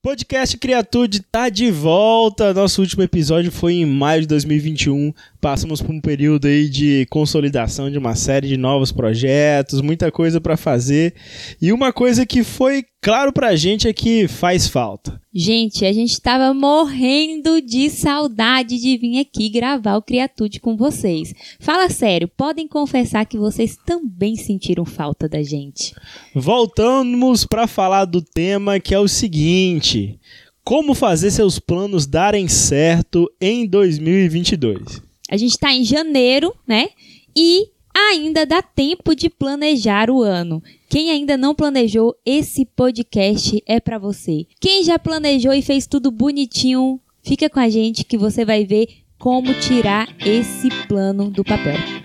Podcast Criatude tá de volta. Nosso último episódio foi em maio de 2021. Passamos por um período aí de consolidação de uma série de novos projetos, muita coisa para fazer. E uma coisa que foi claro pra gente é que faz falta. Gente, a gente tava morrendo de saudade de vir aqui gravar o Criatude com vocês. Fala sério, podem confessar que vocês também sentiram falta da gente. Voltamos para falar do tema que é o seguinte: como fazer seus planos darem certo em 2022? A gente está em janeiro, né? E ainda dá tempo de planejar o ano. Quem ainda não planejou, esse podcast é para você. Quem já planejou e fez tudo bonitinho, fica com a gente que você vai ver como tirar esse plano do papel.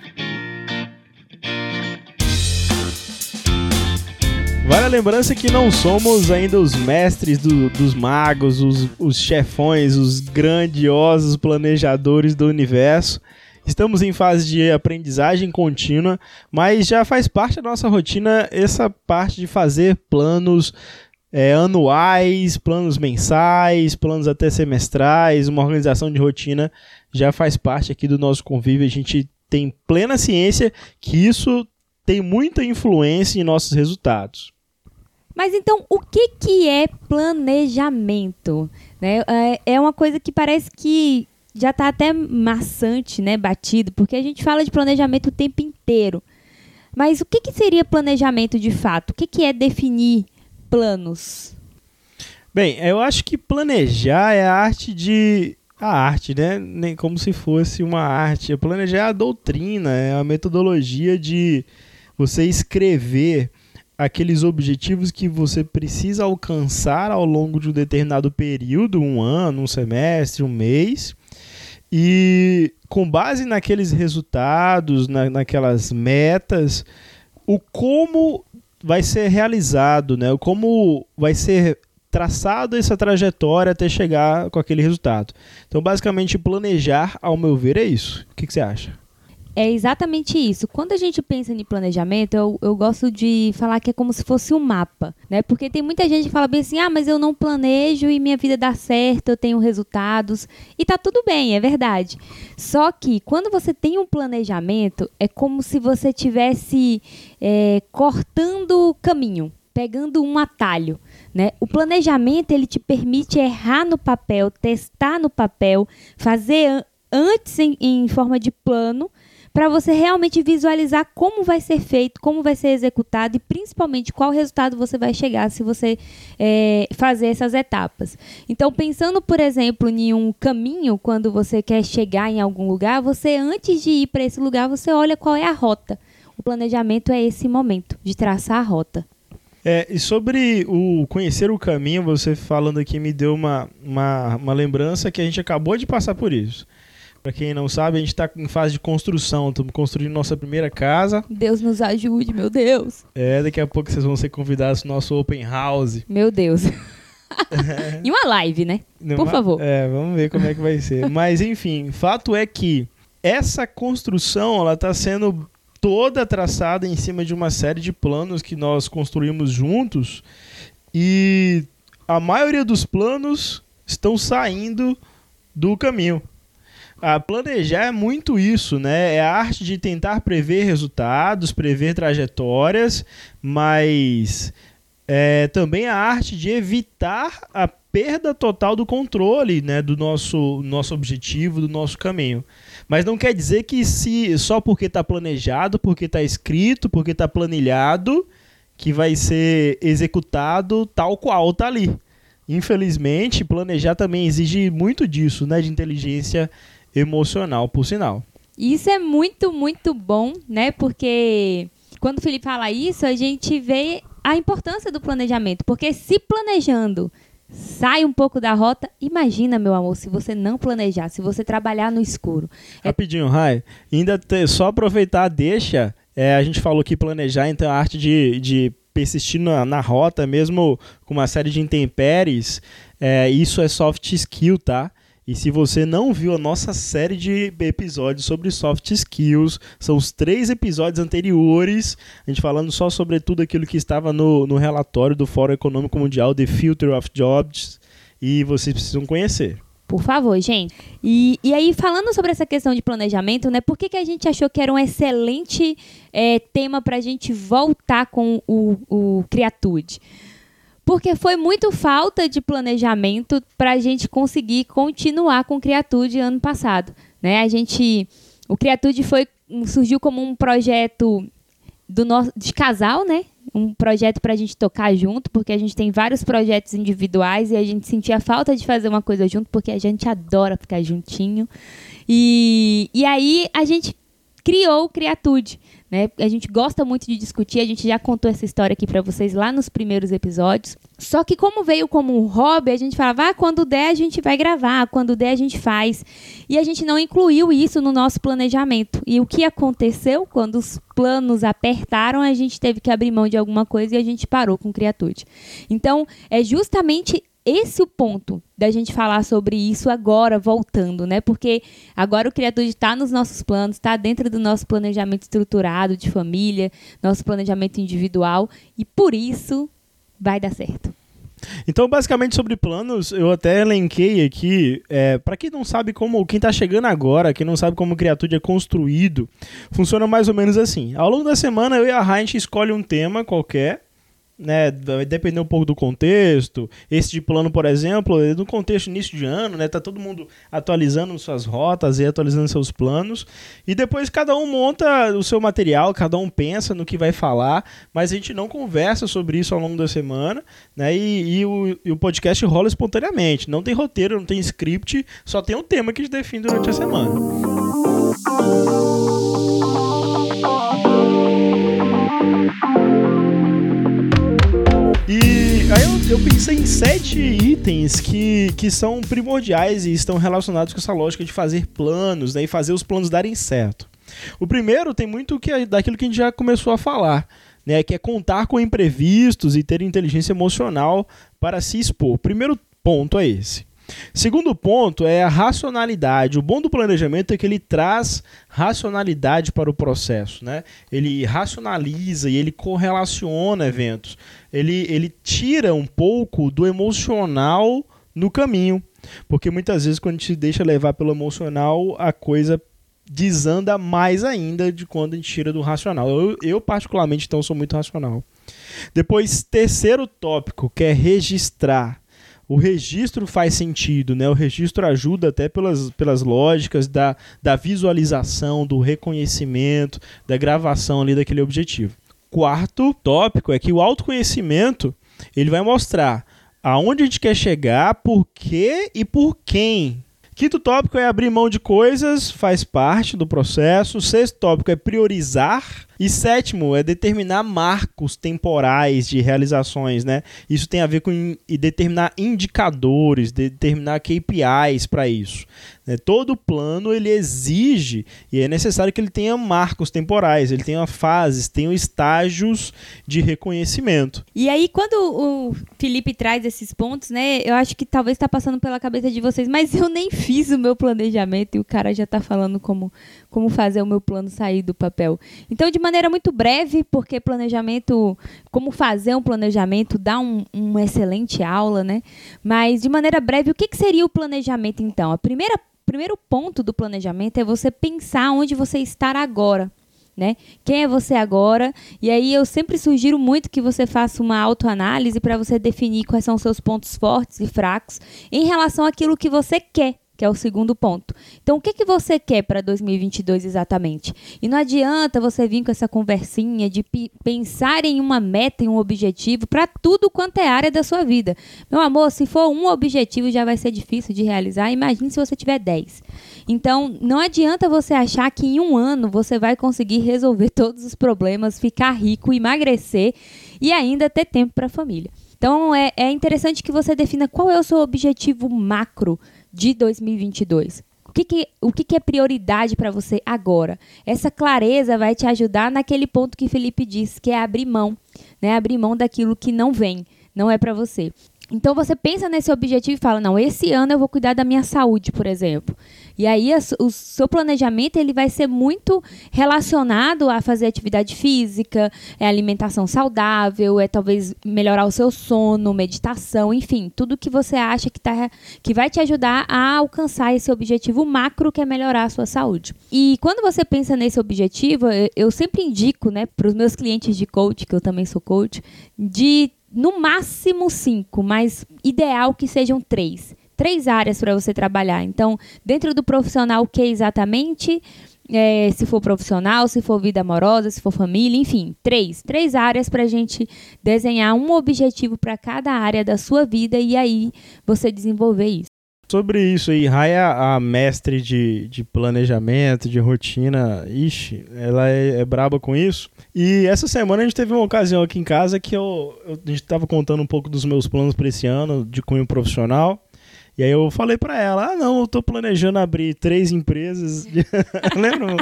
Vale a lembrança que não somos ainda os mestres do, dos magos, os, os chefões, os grandiosos planejadores do universo. Estamos em fase de aprendizagem contínua, mas já faz parte da nossa rotina essa parte de fazer planos é, anuais, planos mensais, planos até semestrais, uma organização de rotina já faz parte aqui do nosso convívio. A gente tem plena ciência que isso tem muita influência em nossos resultados. Mas então, o que, que é planejamento? Né? É, é uma coisa que parece que já está até maçante, né, batido, porque a gente fala de planejamento o tempo inteiro. Mas o que, que seria planejamento de fato? O que, que é definir planos? Bem, eu acho que planejar é a arte de. A arte, né? Nem como se fosse uma arte. Planejar é a doutrina, é a metodologia de você escrever aqueles objetivos que você precisa alcançar ao longo de um determinado período, um ano, um semestre, um mês. E com base naqueles resultados, na, naquelas metas, o como vai ser realizado, né? O como vai ser traçado essa trajetória até chegar com aquele resultado. Então, basicamente, planejar, ao meu ver, é isso. O que, que você acha? É exatamente isso. Quando a gente pensa em planejamento, eu, eu gosto de falar que é como se fosse um mapa, né? Porque tem muita gente que fala bem assim, ah, mas eu não planejo e minha vida dá certo, eu tenho resultados. E tá tudo bem, é verdade. Só que quando você tem um planejamento, é como se você tivesse é, cortando caminho, pegando um atalho. Né? O planejamento ele te permite errar no papel, testar no papel, fazer antes em, em forma de plano para você realmente visualizar como vai ser feito, como vai ser executado e principalmente qual resultado você vai chegar se você é, fazer essas etapas. Então, pensando, por exemplo, em um caminho, quando você quer chegar em algum lugar, você antes de ir para esse lugar, você olha qual é a rota. O planejamento é esse momento de traçar a rota. É, e sobre o conhecer o caminho, você falando aqui me deu uma, uma, uma lembrança que a gente acabou de passar por isso. Para quem não sabe, a gente está em fase de construção. Estamos construindo nossa primeira casa. Deus nos ajude, meu Deus. É, daqui a pouco vocês vão ser convidados no nosso open house. Meu Deus. e uma live, né? Por favor. É, vamos ver como é que vai ser. Mas enfim, fato é que essa construção ela está sendo toda traçada em cima de uma série de planos que nós construímos juntos e a maioria dos planos estão saindo do caminho. A planejar é muito isso, né? É a arte de tentar prever resultados, prever trajetórias, mas é também a arte de evitar a perda total do controle, né, do nosso nosso objetivo, do nosso caminho. Mas não quer dizer que se só porque está planejado, porque está escrito, porque está planilhado, que vai ser executado tal qual está ali. Infelizmente, planejar também exige muito disso, né, de inteligência emocional, por sinal. Isso é muito, muito bom, né? Porque quando o Felipe fala isso, a gente vê a importância do planejamento. Porque se planejando sai um pouco da rota, imagina, meu amor, se você não planejar, se você trabalhar no escuro. É... Rapidinho, Rai, ainda ter, só aproveitar, deixa. É, a gente falou que planejar, então, a arte de, de persistir na, na rota, mesmo com uma série de intempéries, é, isso é soft skill, tá? E se você não viu a nossa série de episódios sobre soft skills, são os três episódios anteriores, a gente falando só sobre tudo aquilo que estava no, no relatório do Fórum Econômico Mundial, The Future of Jobs. e vocês precisam conhecer. Por favor, gente. E, e aí, falando sobre essa questão de planejamento, né? Por que, que a gente achou que era um excelente é, tema para a gente voltar com o, o Criatude? Porque foi muito falta de planejamento para a gente conseguir continuar com o Criatude ano passado. Né? A gente. O Criatude foi, surgiu como um projeto do nosso, de casal, né? um projeto para a gente tocar junto, porque a gente tem vários projetos individuais e a gente sentia falta de fazer uma coisa junto, porque a gente adora ficar juntinho. E, e aí a gente criou Criatude. Né? A gente gosta muito de discutir, a gente já contou essa história aqui para vocês lá nos primeiros episódios. Só que como veio como um hobby, a gente falava, ah, quando der a gente vai gravar, quando der a gente faz. E a gente não incluiu isso no nosso planejamento. E o que aconteceu quando os planos apertaram, a gente teve que abrir mão de alguma coisa e a gente parou com Criatude. Então, é justamente esse o ponto da gente falar sobre isso agora, voltando, né? Porque agora o criador está nos nossos planos, está dentro do nosso planejamento estruturado de família, nosso planejamento individual, e por isso vai dar certo. Então, basicamente sobre planos, eu até elenquei aqui, é, para quem não sabe como, quem está chegando agora, quem não sabe como o Criatude é construído, funciona mais ou menos assim. Ao longo da semana, eu e a Heinz escolhe um tema qualquer, né, depender um pouco do contexto. Esse de plano, por exemplo, é do contexto início de ano, né, tá todo mundo atualizando suas rotas e atualizando seus planos. E depois cada um monta o seu material, cada um pensa no que vai falar, mas a gente não conversa sobre isso ao longo da semana, né? E, e, o, e o podcast rola espontaneamente. Não tem roteiro, não tem script, só tem um tema que a gente define durante a semana. E aí eu, eu, pensei em sete itens que, que são primordiais e estão relacionados com essa lógica de fazer planos né, e fazer os planos darem certo. O primeiro tem muito que é daquilo que a gente já começou a falar, né, que é contar com imprevistos e ter inteligência emocional para se expor. O primeiro ponto é esse. Segundo ponto é a racionalidade. O bom do planejamento é que ele traz racionalidade para o processo, né? Ele racionaliza e ele correlaciona eventos. Ele, ele tira um pouco do emocional no caminho, porque muitas vezes quando a gente se deixa levar pelo emocional, a coisa desanda mais ainda de quando a gente tira do racional. Eu, eu particularmente, então, sou muito racional. Depois, terceiro tópico, que é registrar o registro faz sentido, né? O registro ajuda até pelas, pelas lógicas da, da visualização, do reconhecimento, da gravação ali daquele objetivo. Quarto tópico é que o autoconhecimento ele vai mostrar aonde a gente quer chegar, por quê e por quem. Quinto tópico é abrir mão de coisas, faz parte do processo. Sexto tópico é priorizar e sétimo é determinar marcos temporais de realizações, né? Isso tem a ver com in determinar indicadores, determinar KPIs para isso. Né? Todo plano ele exige e é necessário que ele tenha marcos temporais, ele tenha fases, tenha estágios de reconhecimento. E aí quando o Felipe traz esses pontos, né? Eu acho que talvez está passando pela cabeça de vocês, mas eu nem fiz o meu planejamento e o cara já está falando como como fazer o meu plano sair do papel. Então, de maneira muito breve, porque planejamento, como fazer um planejamento, dá um, uma excelente aula, né? Mas, de maneira breve, o que, que seria o planejamento, então? A primeira primeiro ponto do planejamento é você pensar onde você está agora. Né? Quem é você agora? E aí eu sempre sugiro muito que você faça uma autoanálise para você definir quais são seus pontos fortes e fracos em relação àquilo que você quer que é o segundo ponto. Então, o que, que você quer para 2022 exatamente? E não adianta você vir com essa conversinha de pensar em uma meta e um objetivo para tudo quanto é área da sua vida. Meu amor, se for um objetivo já vai ser difícil de realizar, imagine se você tiver 10. Então, não adianta você achar que em um ano você vai conseguir resolver todos os problemas, ficar rico, emagrecer e ainda ter tempo para a família. Então, é, é interessante que você defina qual é o seu objetivo macro de 2022? O que, que, o que, que é prioridade para você agora? Essa clareza vai te ajudar naquele ponto que Felipe disse, que é abrir mão, né? Abrir mão daquilo que não vem, não é para você. Então você pensa nesse objetivo e fala: não, esse ano eu vou cuidar da minha saúde, por exemplo. E aí a, o seu planejamento ele vai ser muito relacionado a fazer atividade física, é alimentação saudável, é talvez melhorar o seu sono, meditação, enfim, tudo que você acha que, tá, que vai te ajudar a alcançar esse objetivo macro que é melhorar a sua saúde. E quando você pensa nesse objetivo, eu, eu sempre indico né, para os meus clientes de coach, que eu também sou coach, de no máximo cinco, mas ideal que sejam três três áreas para você trabalhar. Então, dentro do profissional, o que exatamente? É, se for profissional, se for vida amorosa, se for família, enfim, três. Três áreas para a gente desenhar um objetivo para cada área da sua vida e aí você desenvolver isso. Sobre isso aí, Raya, a mestre de, de planejamento, de rotina, ixi, ela é, é braba com isso. E essa semana a gente teve uma ocasião aqui em casa que eu, eu a gente estava contando um pouco dos meus planos para esse ano de cunho profissional. E aí eu falei para ela: ah, não, eu tô planejando abrir três empresas. Lembra?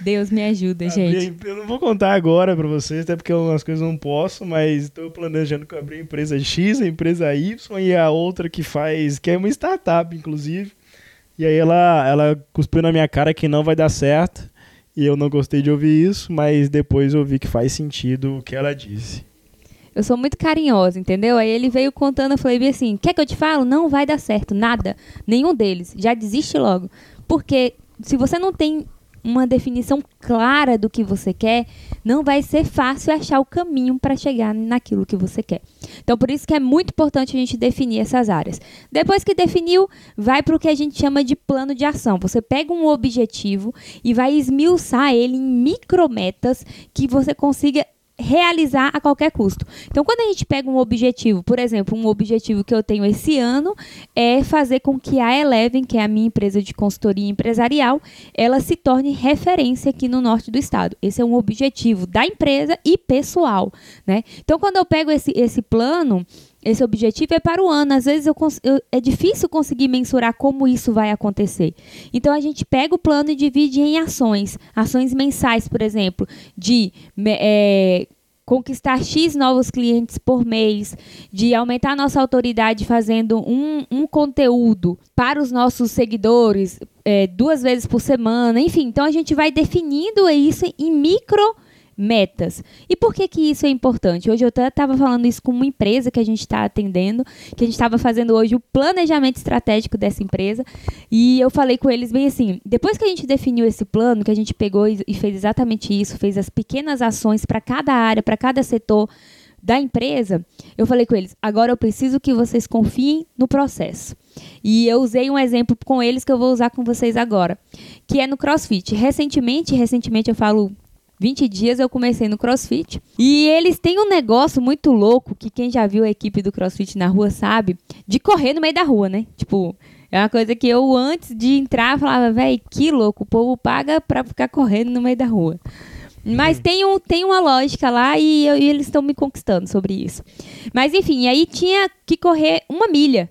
Deus me ajuda, gente. Eu não vou contar agora para vocês, até porque algumas coisas eu não posso, mas estou planejando que eu abrir a empresa X, a empresa Y e a outra que faz, que é uma startup, inclusive. E aí ela, ela cuspiu na minha cara que não vai dar certo. E eu não gostei de ouvir isso, mas depois eu vi que faz sentido o que ela disse. Eu sou muito carinhosa, entendeu? Aí ele veio contando, eu falei assim: quer que eu te falo? Não vai dar certo, nada. Nenhum deles. Já desiste logo. Porque se você não tem uma definição clara do que você quer, não vai ser fácil achar o caminho para chegar naquilo que você quer. Então, por isso que é muito importante a gente definir essas áreas. Depois que definiu, vai para o que a gente chama de plano de ação. Você pega um objetivo e vai esmiuçar ele em micrometas que você consiga realizar a qualquer custo. Então, quando a gente pega um objetivo, por exemplo, um objetivo que eu tenho esse ano é fazer com que a Eleven, que é a minha empresa de consultoria empresarial, ela se torne referência aqui no norte do estado. Esse é um objetivo da empresa e pessoal, né? Então, quando eu pego esse, esse plano, esse objetivo é para o ano. Às vezes eu, eu, é difícil conseguir mensurar como isso vai acontecer. Então a gente pega o plano e divide em ações. Ações mensais, por exemplo, de é, conquistar X novos clientes por mês, de aumentar nossa autoridade fazendo um, um conteúdo para os nossos seguidores é, duas vezes por semana. Enfim, então a gente vai definindo isso em micro metas. E por que que isso é importante? Hoje eu estava falando isso com uma empresa que a gente está atendendo, que a gente estava fazendo hoje o planejamento estratégico dessa empresa, e eu falei com eles bem assim, depois que a gente definiu esse plano, que a gente pegou e fez exatamente isso, fez as pequenas ações para cada área, para cada setor da empresa, eu falei com eles, agora eu preciso que vocês confiem no processo. E eu usei um exemplo com eles que eu vou usar com vocês agora, que é no CrossFit. Recentemente, recentemente eu falo 20 dias eu comecei no CrossFit. E eles têm um negócio muito louco que quem já viu a equipe do CrossFit na rua sabe, de correr no meio da rua, né? Tipo, é uma coisa que eu antes de entrar falava, velho, que louco, o povo paga pra ficar correndo no meio da rua. Mas uhum. tem, um, tem uma lógica lá e, eu, e eles estão me conquistando sobre isso. Mas enfim, aí tinha que correr uma milha.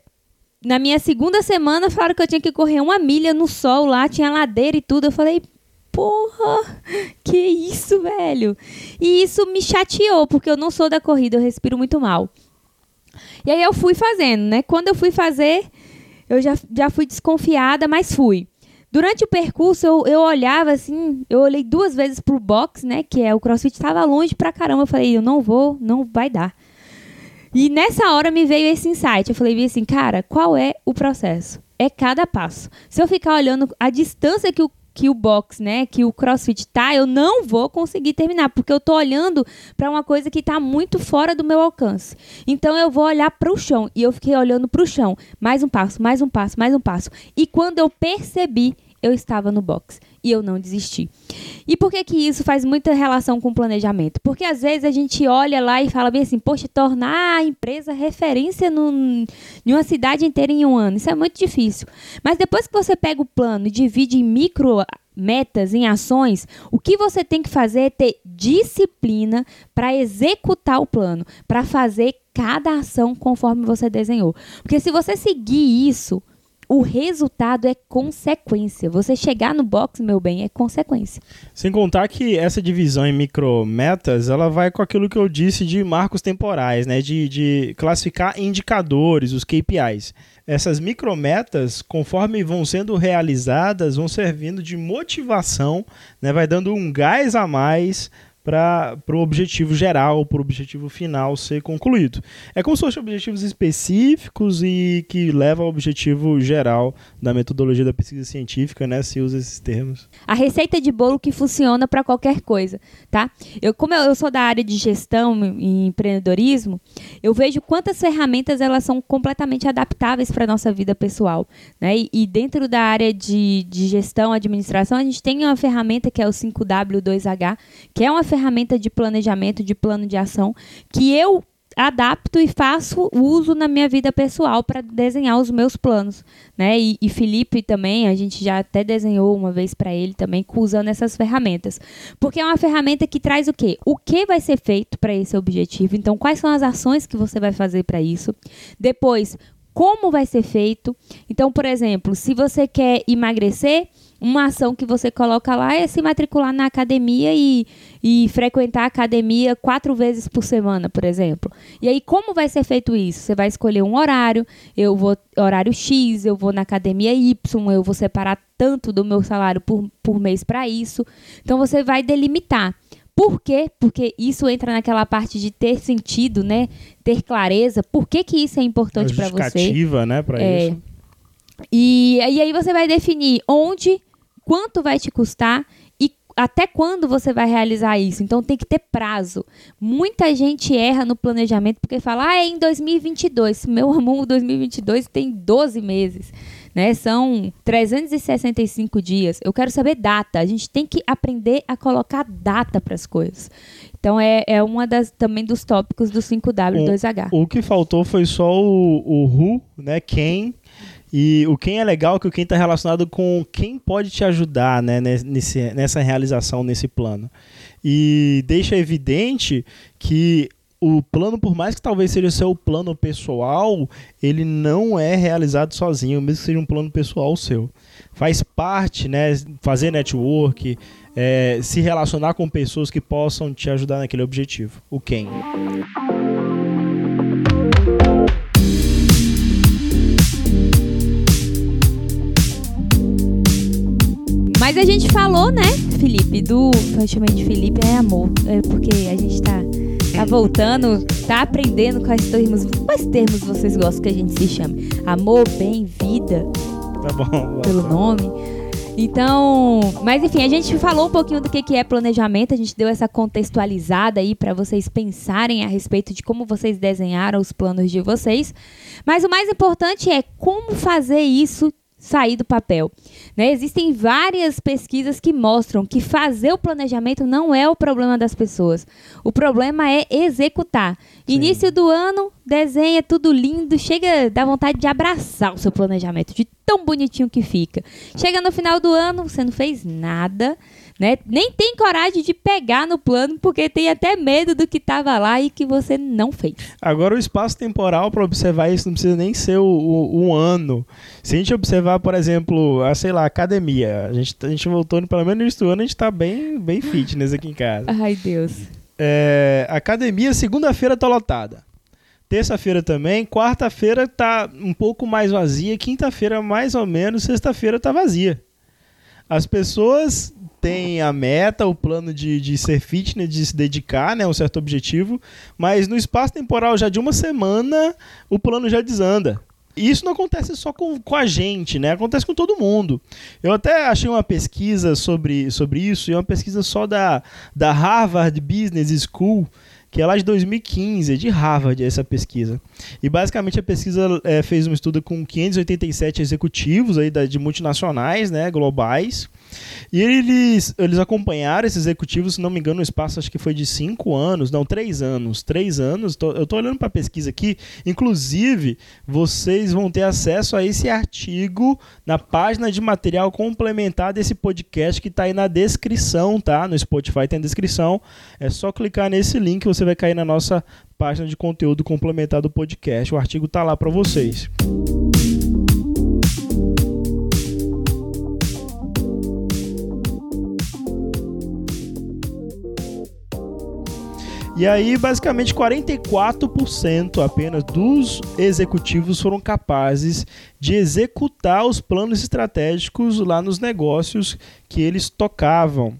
Na minha segunda semana falaram que eu tinha que correr uma milha no sol lá, tinha ladeira e tudo. Eu falei, porra, que isso, velho? E isso me chateou, porque eu não sou da corrida, eu respiro muito mal. E aí eu fui fazendo, né? Quando eu fui fazer, eu já, já fui desconfiada, mas fui. Durante o percurso, eu, eu olhava assim, eu olhei duas vezes pro box, né? Que é o crossfit, estava longe pra caramba. Eu falei, eu não vou, não vai dar. E nessa hora me veio esse insight. Eu falei assim, cara, qual é o processo? É cada passo. Se eu ficar olhando a distância que o que o box, né, que o CrossFit tá, eu não vou conseguir terminar, porque eu tô olhando para uma coisa que tá muito fora do meu alcance. Então eu vou olhar para o chão e eu fiquei olhando para o chão, mais um passo, mais um passo, mais um passo. E quando eu percebi, eu estava no box e eu não desisti. E por que que isso faz muita relação com o planejamento? Porque às vezes a gente olha lá e fala bem assim, poxa, tornar a empresa referência no, em uma cidade inteira em um ano, isso é muito difícil. Mas depois que você pega o plano e divide em micro metas, em ações, o que você tem que fazer é ter disciplina para executar o plano, para fazer cada ação conforme você desenhou. Porque se você seguir isso, o resultado é consequência. Você chegar no box, meu bem, é consequência. Sem contar que essa divisão em micrometas, ela vai com aquilo que eu disse de marcos temporais, né? De, de classificar indicadores, os KPIs. Essas micrometas, conforme vão sendo realizadas, vão servindo de motivação, né? Vai dando um gás a mais para o objetivo geral, para o objetivo final ser concluído. É como se fossem objetivos específicos e que levam ao objetivo geral da metodologia da pesquisa científica, né? Se usa esses termos. A receita de bolo que funciona para qualquer coisa, tá? Eu, como eu, eu sou da área de gestão e empreendedorismo, eu vejo quantas ferramentas elas são completamente adaptáveis para nossa vida pessoal, né? E, e dentro da área de, de gestão, administração, a gente tem uma ferramenta que é o 5W2H, que é uma ferramenta ferramenta de planejamento, de plano de ação, que eu adapto e faço uso na minha vida pessoal para desenhar os meus planos, né? E, e, Felipe também, a gente já até desenhou uma vez para ele também usando essas ferramentas, porque é uma ferramenta que traz o quê? O que vai ser feito para esse objetivo? Então, quais são as ações que você vai fazer para isso? Depois, como vai ser feito? Então, por exemplo, se você quer emagrecer, uma ação que você coloca lá é se matricular na academia e, e frequentar a academia quatro vezes por semana, por exemplo. E aí, como vai ser feito isso? Você vai escolher um horário, eu vou horário X, eu vou na academia Y, eu vou separar tanto do meu salário por, por mês para isso. Então, você vai delimitar. Por quê? Porque isso entra naquela parte de ter sentido, né? Ter clareza. Por que, que isso é importante para você? Justificativa, né, para é, isso. E, e aí você vai definir onde quanto vai te custar e até quando você vai realizar isso. Então tem que ter prazo. Muita gente erra no planejamento porque fala, ah, é em 2022. Meu amor, 2022 tem 12 meses. Né? São 365 dias. Eu quero saber data. A gente tem que aprender a colocar data para as coisas. Então é, é uma das também dos tópicos do 5W2H. O, o que faltou foi só o, o who, né? Quem e o quem é legal é que o quem está relacionado com quem pode te ajudar né, nesse, nessa realização, nesse plano. E deixa evidente que o plano, por mais que talvez seja seu plano pessoal, ele não é realizado sozinho, mesmo que seja um plano pessoal seu. Faz parte, né? Fazer network, é, se relacionar com pessoas que possam te ajudar naquele objetivo. O quem. Mas a gente falou, né, Felipe, do. Eu chamei de Felipe, é amor. É porque a gente tá, tá voltando, tá aprendendo quais termos. Quais termos vocês gostam que a gente se chame? Amor, bem, vida. Tá bom. Pelo nome. Então, mas enfim, a gente falou um pouquinho do que, que é planejamento, a gente deu essa contextualizada aí para vocês pensarem a respeito de como vocês desenharam os planos de vocês. Mas o mais importante é como fazer isso sair do papel. Né? Existem várias pesquisas que mostram que fazer o planejamento não é o problema das pessoas. O problema é executar. Sim. Início do ano, desenha tudo lindo, chega, dá vontade de abraçar o seu planejamento, de tão bonitinho que fica. Chega no final do ano, você não fez nada né? Nem tem coragem de pegar no plano porque tem até medo do que estava lá e que você não fez. Agora o espaço temporal para observar isso não precisa nem ser o, o, um ano. Se a gente observar, por exemplo, a sei lá, academia, a gente, a gente voltou pelo menos no ano, a gente está bem, bem fitness aqui em casa. Ai, Deus. É, academia, segunda-feira tá lotada. Terça-feira também, quarta-feira tá um pouco mais vazia, quinta-feira mais ou menos, sexta-feira tá vazia. As pessoas tem a meta, o plano de, de ser fitness, de se dedicar né, um certo objetivo, mas no espaço temporal já de uma semana, o plano já desanda. E isso não acontece só com, com a gente, né? Acontece com todo mundo. Eu até achei uma pesquisa sobre, sobre isso, e uma pesquisa só da, da Harvard Business School, que é lá de 2015, é de Harvard essa pesquisa. E basicamente a pesquisa é, fez um estudo com 587 executivos aí da, de multinacionais, né, globais, e eles, eles acompanharam esses executivos, se não me engano, no espaço acho que foi de cinco anos, não, três anos. Três anos, tô, eu estou olhando para a pesquisa aqui. Inclusive, vocês vão ter acesso a esse artigo na página de material complementar desse podcast que está aí na descrição, tá? No Spotify tem a descrição. É só clicar nesse link, você vai cair na nossa página de conteúdo complementar do podcast. O artigo está lá para vocês. E aí, basicamente, 44% apenas dos executivos foram capazes de executar os planos estratégicos lá nos negócios que eles tocavam.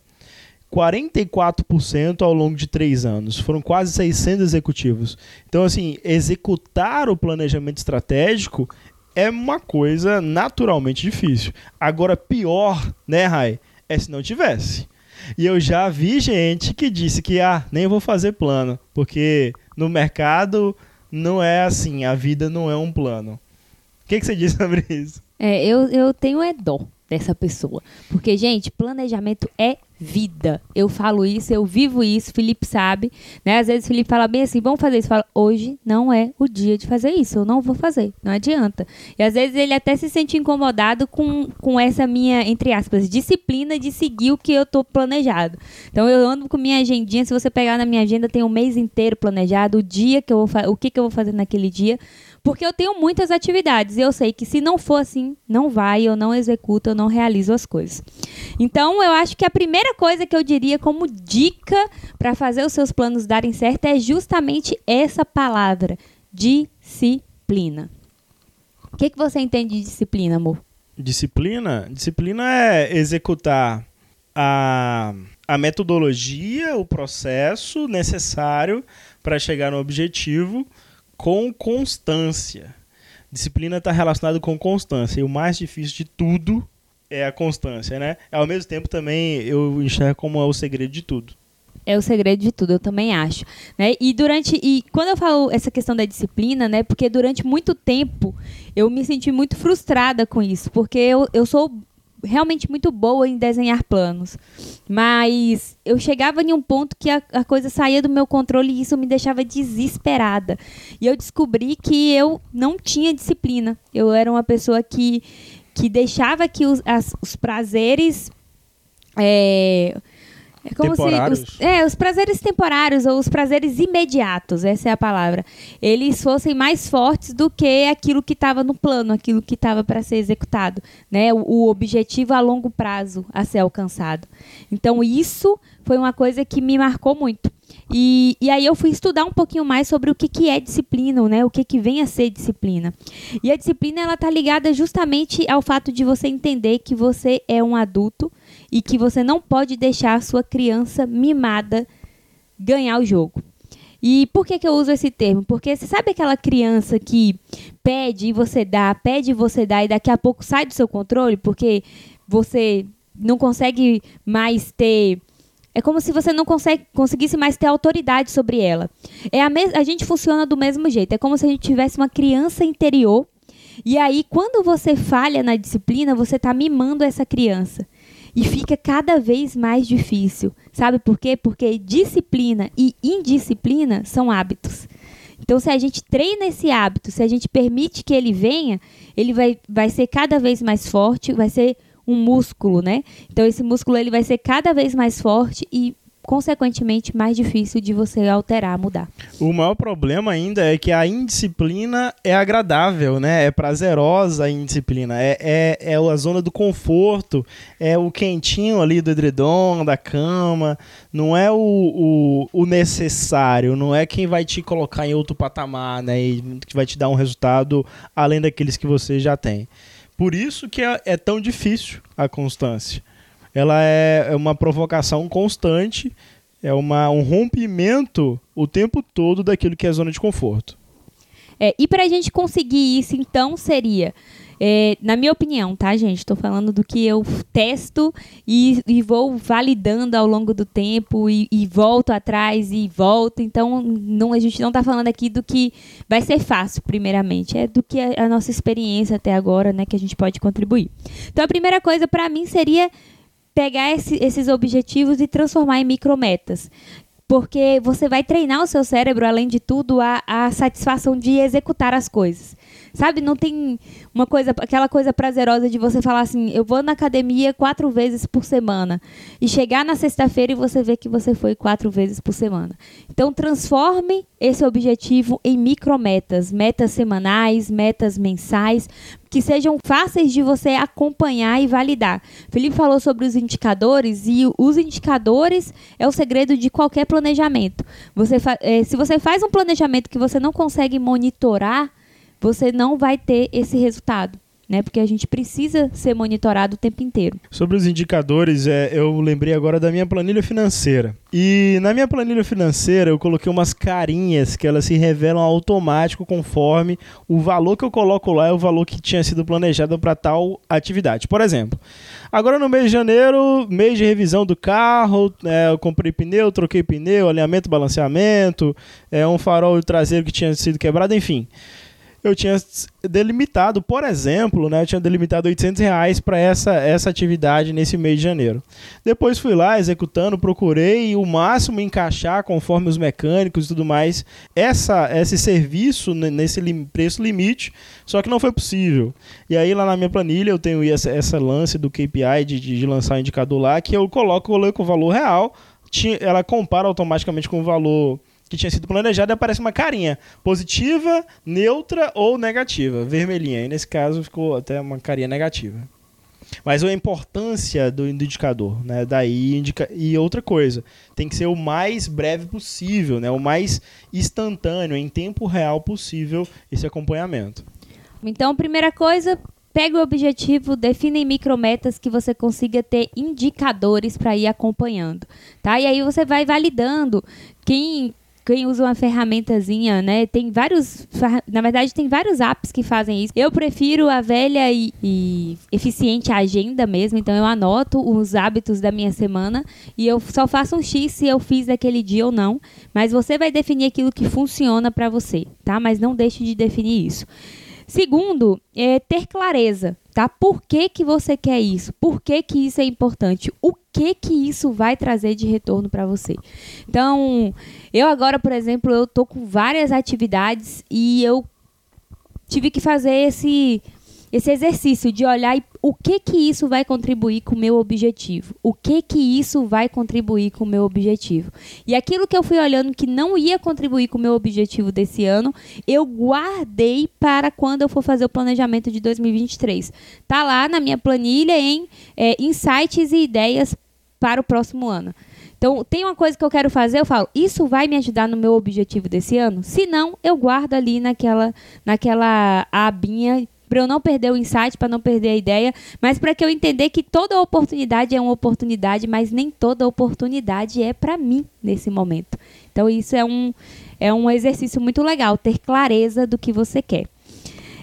44% ao longo de três anos. Foram quase 600 executivos. Então, assim, executar o planejamento estratégico é uma coisa naturalmente difícil. Agora, pior, né, Rai, é se não tivesse. E eu já vi gente que disse que, ah, nem vou fazer plano, porque no mercado não é assim, a vida não é um plano. O que, que você diz sobre isso? É, eu, eu tenho é dó dessa pessoa. Porque, gente, planejamento é vida. Eu falo isso, eu vivo isso, Felipe sabe, né? Às vezes Felipe fala bem assim, vamos fazer isso. Fala, hoje não é o dia de fazer isso, eu não vou fazer, não adianta. E às vezes ele até se sente incomodado com, com essa minha, entre aspas, disciplina de seguir o que eu tô planejado. Então eu ando com minha agendinha, se você pegar na minha agenda, tem um mês inteiro planejado, o dia que eu vou o que, que eu vou fazer naquele dia. Porque eu tenho muitas atividades e eu sei que se não for assim, não vai, eu não executo, eu não realizo as coisas. Então, eu acho que a primeira coisa que eu diria como dica para fazer os seus planos darem certo é justamente essa palavra: disciplina. O que, que você entende de disciplina, amor? Disciplina? Disciplina é executar a, a metodologia, o processo necessário para chegar no objetivo com constância. Disciplina está relacionado com constância. E o mais difícil de tudo é a constância, né? Ao mesmo tempo também eu enxergo como é o segredo de tudo. É o segredo de tudo, eu também acho, né? E durante e quando eu falo essa questão da disciplina, né? Porque durante muito tempo eu me senti muito frustrada com isso, porque eu, eu sou realmente muito boa em desenhar planos. Mas eu chegava em um ponto que a, a, coisa saía do meu controle e isso me deixava desesperada. E eu descobri que eu não tinha disciplina. Eu era uma pessoa que, que deixava que os, as, os prazeres. É, é como temporários. se os, é, os prazeres temporários ou os prazeres imediatos, essa é a palavra, eles fossem mais fortes do que aquilo que estava no plano, aquilo que estava para ser executado, né? O, o, objetivo a longo prazo a ser alcançado. Então isso foi uma coisa que me marcou muito. E, e aí eu fui estudar um pouquinho mais sobre o que, que é disciplina, né? O que, que vem a ser disciplina. E a disciplina ela está ligada justamente ao fato de você entender que você é um adulto e que você não pode deixar a sua criança mimada ganhar o jogo. E por que, que eu uso esse termo? Porque você sabe aquela criança que pede e você dá, pede e você dá e daqui a pouco sai do seu controle porque você não consegue mais ter. É como se você não consegue, conseguisse mais ter autoridade sobre ela. É a, a gente funciona do mesmo jeito. É como se a gente tivesse uma criança interior. E aí, quando você falha na disciplina, você está mimando essa criança. E fica cada vez mais difícil. Sabe por quê? Porque disciplina e indisciplina são hábitos. Então, se a gente treina esse hábito, se a gente permite que ele venha, ele vai, vai ser cada vez mais forte, vai ser um músculo, né? Então, esse músculo ele vai ser cada vez mais forte e consequentemente mais difícil de você alterar, mudar. O maior problema ainda é que a indisciplina é agradável, né? É prazerosa a indisciplina. É, é, é a zona do conforto, é o quentinho ali do edredom, da cama. Não é o, o, o necessário, não é quem vai te colocar em outro patamar, né? E que vai te dar um resultado além daqueles que você já tem. Por isso que é, é tão difícil a constância ela é, é uma provocação constante, é uma, um rompimento o tempo todo daquilo que é zona de conforto. É, e para a gente conseguir isso, então, seria, é, na minha opinião, tá, gente? Estou falando do que eu testo e, e vou validando ao longo do tempo e, e, volto atrás e volto. Então, não, a gente não está falando aqui do que vai ser fácil, primeiramente. É do que a, a nossa experiência até agora, né, que a gente pode contribuir. Então, a primeira coisa para mim seria pegar esse, esses objetivos e transformar em micrometas. Porque você vai treinar o seu cérebro, além de tudo, a, a satisfação de executar as coisas. Sabe, não tem uma coisa, aquela coisa prazerosa de você falar assim, eu vou na academia quatro vezes por semana. E chegar na sexta-feira e você ver que você foi quatro vezes por semana. Então transforme esse objetivo em micrometas, metas semanais, metas mensais, que sejam fáceis de você acompanhar e validar. Felipe falou sobre os indicadores e os indicadores é o segredo de qualquer planejamento. Você é, se você faz um planejamento que você não consegue monitorar, você não vai ter esse resultado né? Porque a gente precisa ser monitorado o tempo inteiro. Sobre os indicadores, é, eu lembrei agora da minha planilha financeira. E na minha planilha financeira eu coloquei umas carinhas que elas se revelam automático conforme o valor que eu coloco lá é o valor que tinha sido planejado para tal atividade. Por exemplo, agora no mês de janeiro, mês de revisão do carro, é, eu comprei pneu, troquei pneu, alinhamento, balanceamento, é, um farol traseiro que tinha sido quebrado, enfim eu tinha delimitado, por exemplo, né, eu tinha delimitado 800 reais para essa, essa atividade nesse mês de janeiro. Depois fui lá executando, procurei o máximo encaixar conforme os mecânicos e tudo mais essa, esse serviço nesse lim, preço limite, só que não foi possível. E aí lá na minha planilha eu tenho essa, essa lance do KPI de, de, de lançar o indicador lá que eu coloco, coloco o valor real, ela compara automaticamente com o valor que tinha sido planejado e aparece uma carinha positiva, neutra ou negativa, vermelhinha. E nesse caso ficou até uma carinha negativa. Mas a importância do, indicador, né? Daí indica... e outra coisa, tem que ser o mais breve possível, né? O mais instantâneo, em tempo real possível esse acompanhamento. Então, primeira coisa, pega o objetivo, define micrometas que você consiga ter indicadores para ir acompanhando, tá? E aí você vai validando quem quem usa uma ferramentazinha, né? Tem vários, na verdade, tem vários apps que fazem isso. Eu prefiro a velha e, e eficiente agenda mesmo, então eu anoto os hábitos da minha semana e eu só faço um X se eu fiz aquele dia ou não. Mas você vai definir aquilo que funciona para você, tá? Mas não deixe de definir isso. Segundo, é ter clareza, tá? Por que, que você quer isso? Por que, que isso é importante? O que que isso vai trazer de retorno para você? Então, eu agora, por exemplo, eu tô com várias atividades e eu tive que fazer esse esse exercício de olhar o que que isso vai contribuir com o meu objetivo. O que que isso vai contribuir com o meu objetivo. E aquilo que eu fui olhando que não ia contribuir com o meu objetivo desse ano, eu guardei para quando eu for fazer o planejamento de 2023. Tá lá na minha planilha em é, insights e ideias para o próximo ano. Então, tem uma coisa que eu quero fazer, eu falo, isso vai me ajudar no meu objetivo desse ano? Se não, eu guardo ali naquela, naquela abinha para eu não perder o insight, para não perder a ideia, mas para que eu entender que toda oportunidade é uma oportunidade, mas nem toda oportunidade é para mim nesse momento. Então isso é um, é um exercício muito legal, ter clareza do que você quer.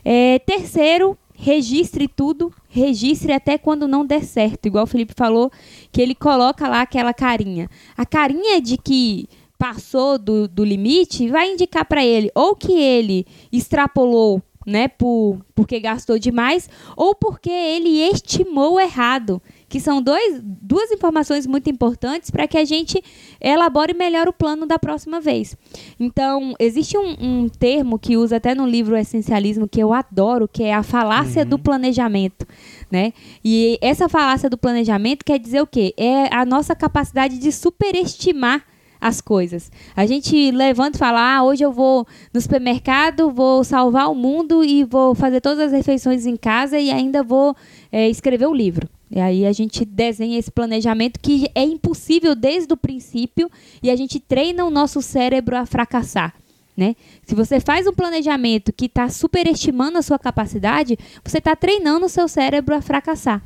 É, terceiro, registre tudo, registre até quando não der certo. Igual o Felipe falou, que ele coloca lá aquela carinha. A carinha de que passou do, do limite vai indicar para ele ou que ele extrapolou né, por, porque gastou demais ou porque ele estimou errado, que são dois, duas informações muito importantes para que a gente elabore melhor o plano da próxima vez. Então, existe um, um, termo que usa até no livro Essencialismo que eu adoro, que é a falácia uhum. do planejamento. Né? E essa falácia do planejamento quer dizer o quê? É a nossa capacidade de superestimar as coisas. A gente levanta e fala: ah, hoje eu vou no supermercado, vou salvar o mundo e vou fazer todas as refeições em casa e ainda vou é, escrever o um livro. E aí a gente desenha esse planejamento que é impossível desde o princípio e a gente treina o nosso cérebro a fracassar. Né? Se você faz um planejamento que está superestimando a sua capacidade, você está treinando o seu cérebro a fracassar.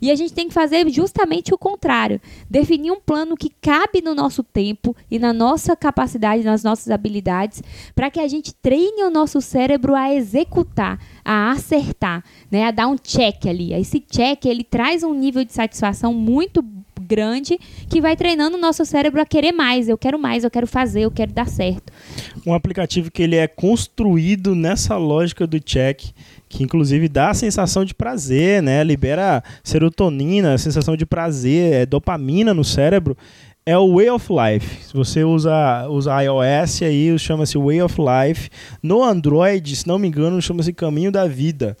E a gente tem que fazer justamente o contrário. Definir um plano que cabe no nosso tempo e na nossa capacidade, nas nossas habilidades, para que a gente treine o nosso cérebro a executar, a acertar, né? a dar um check ali. Esse check ele traz um nível de satisfação muito grande que vai treinando o nosso cérebro a querer mais. Eu quero mais, eu quero fazer, eu quero dar certo. Um aplicativo que ele é construído nessa lógica do check que inclusive dá a sensação de prazer, né? Libera serotonina, sensação de prazer, é dopamina no cérebro. é o Way of Life. Se você usa, usa iOS, aí chama-se Way of Life. No Android, se não me engano, chama-se Caminho da Vida.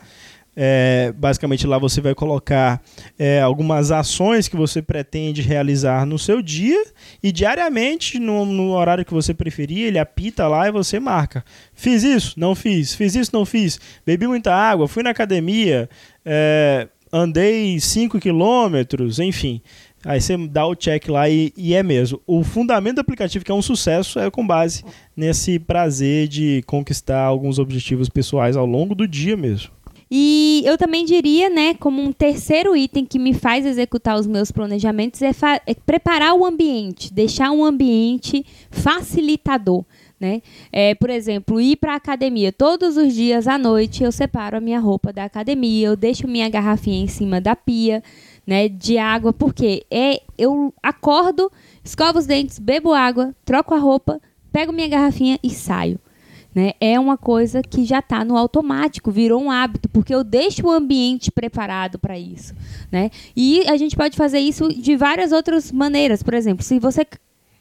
É, basicamente lá você vai colocar é, algumas ações que você pretende realizar no seu dia e diariamente, no, no, horário que você preferir, ele apita lá e você marca. Fiz isso? Não fiz. Fiz isso? Não fiz. Bebi muita água, fui na academia, é, andei 5 quilômetros, enfim. Aí você dá o check lá e, e, é mesmo. O fundamento do aplicativo, que é um sucesso, é com base nesse prazer de conquistar alguns objetivos pessoais ao longo do dia mesmo. E eu também diria, né, como um terceiro item que me faz executar os meus planejamentos é, é preparar o ambiente, deixar um ambiente facilitador. Né? É, por exemplo, ir para a academia todos os dias à noite, eu separo a minha roupa da academia, eu deixo minha garrafinha em cima da pia, né, de água, porque é eu acordo, escovo os dentes, bebo água, troco a roupa, pego minha garrafinha e saio. Né? É uma coisa que já está no automático, virou um hábito, porque eu deixo o ambiente preparado para isso. Né? E a gente pode fazer isso de várias outras maneiras. Por exemplo, se você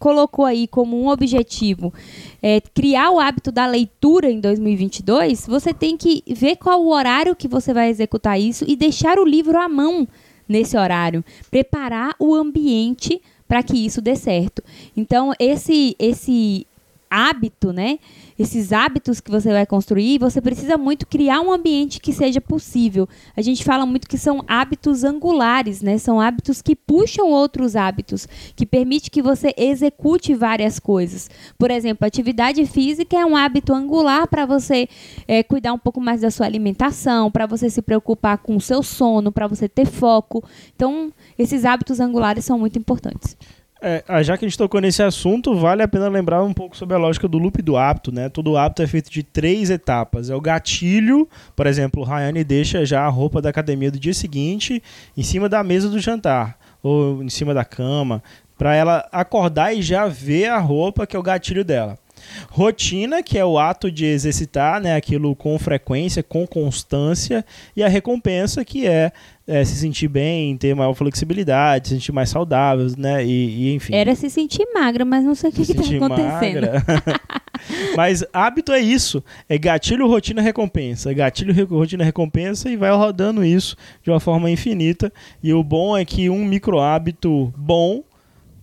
colocou aí como um objetivo é, criar o hábito da leitura em 2022, você tem que ver qual o horário que você vai executar isso e deixar o livro à mão nesse horário, preparar o ambiente para que isso dê certo. Então, esse esse hábito, né? Esses hábitos que você vai construir, você precisa muito criar um ambiente que seja possível. A gente fala muito que são hábitos angulares, né? São hábitos que puxam outros hábitos, que permite que você execute várias coisas. Por exemplo, atividade física é um hábito angular para você é, cuidar um pouco mais da sua alimentação, para você se preocupar com o seu sono, para você ter foco. Então, esses hábitos angulares são muito importantes. É, já que a gente tocou nesse assunto, vale a pena lembrar um pouco sobre a lógica do loop do hábito, né? Todo hábito é feito de três etapas. É o gatilho, por exemplo, o Rayane deixa já a roupa da academia do dia seguinte em cima da mesa do jantar ou em cima da cama, para ela acordar e já ver a roupa que é o gatilho dela. Rotina, que é o ato de exercitar né, aquilo com frequência, com constância, e a recompensa, que é, é se sentir bem, ter maior flexibilidade, se sentir mais saudável, né? E, e enfim. Era se sentir magra, mas não sei o que está acontecendo. mas hábito é isso: é gatilho, rotina, recompensa. Gatilho, rotina, recompensa, e vai rodando isso de uma forma infinita. E o bom é que um micro hábito bom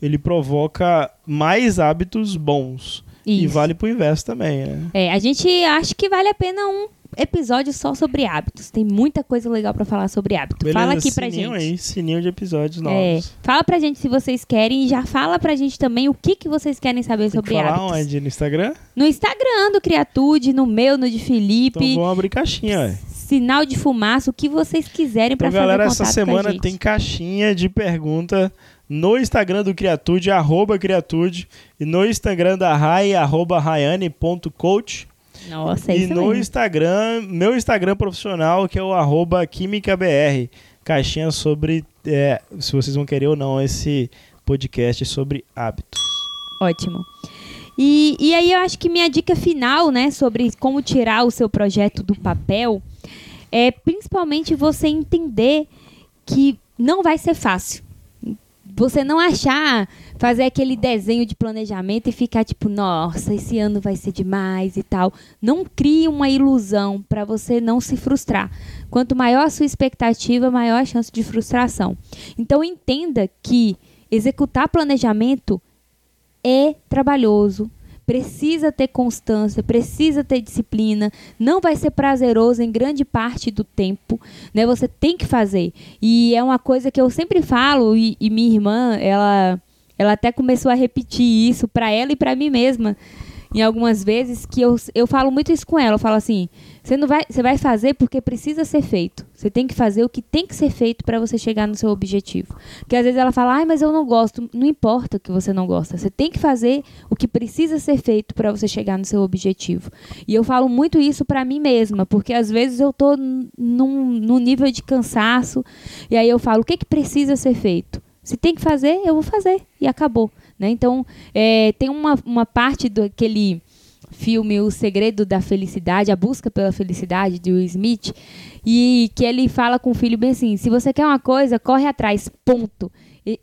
ele provoca mais hábitos bons. Isso. E vale pro inverso também, né? É, a gente acha que vale a pena um episódio só sobre hábitos. Tem muita coisa legal para falar sobre hábito. Beleza, fala aqui pra sininho gente. Aí, sininho de episódios é, novos. É, fala pra gente se vocês querem e já fala pra gente também o que, que vocês querem saber Tem sobre que falar hábitos. onde? No Instagram? No Instagram do Criatude, no meu, no de Felipe. Então vamos abrir caixinha, ué. Sinal de fumaça, o que vocês quiserem então, pra galera, essa semana tem caixinha de pergunta no Instagram do Criatude, arroba Criatude, e no Instagram da Rai, arroba rayane.coach. Nossa, é E no mesmo. Instagram, meu Instagram profissional, que é o arroba QuímicaBR. Caixinha sobre, é, se vocês vão querer ou não, esse podcast sobre hábitos. Ótimo. E, e aí eu acho que minha dica final, né, sobre como tirar o seu projeto do papel, é principalmente você entender que não vai ser fácil você não achar, fazer aquele desenho de planejamento e ficar tipo, nossa, esse ano vai ser demais e tal. Não crie uma ilusão para você não se frustrar. Quanto maior a sua expectativa, maior a chance de frustração. Então entenda que executar planejamento é trabalhoso, precisa ter constância, precisa ter disciplina, não vai ser prazeroso em grande parte do tempo, né? Você tem que fazer. E é uma coisa que eu sempre falo e, e minha irmã, ela ela até começou a repetir isso para ela e para mim mesma em algumas vezes que eu, eu falo muito isso com ela. Eu falo assim: você não vai, você vai fazer porque precisa ser feito. Você tem que fazer o que tem que ser feito para você chegar no seu objetivo. Porque às vezes ela fala: "Ai, mas eu não gosto". Não importa o que você não gosta. Você tem que fazer o que precisa ser feito para você chegar no seu objetivo. E eu falo muito isso para mim mesma, porque às vezes eu tô num, num nível de cansaço e aí eu falo: "O que que precisa ser feito?" Se tem que fazer, eu vou fazer e acabou. Né? Então, é, tem uma, uma parte daquele filme O Segredo da Felicidade, A Busca pela Felicidade, de Will Smith, e que ele fala com o filho bem assim: se você quer uma coisa, corre atrás, ponto.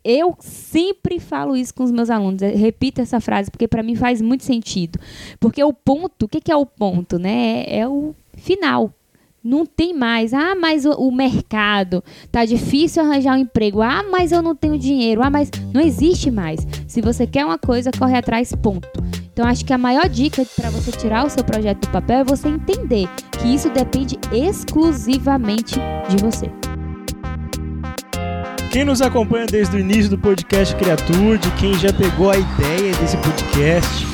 Eu sempre falo isso com os meus alunos. Repito essa frase porque para mim faz muito sentido. Porque o ponto, o que, que é o ponto, né? É, é o final. Não tem mais. Ah, mas o, o, mercado tá difícil arranjar um emprego. Ah, mas eu não tenho dinheiro. Ah, mas não existe mais. Se você quer uma coisa, corre atrás, ponto. Então acho que a maior dica para você tirar o seu projeto do papel é você entender que isso depende exclusivamente de você. Quem nos acompanha desde o início do podcast Criatude, quem já pegou a ideia desse podcast,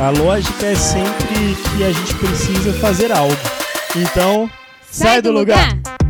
a lógica é sempre que a gente precisa fazer algo. Então, Sai do lugar. lugar.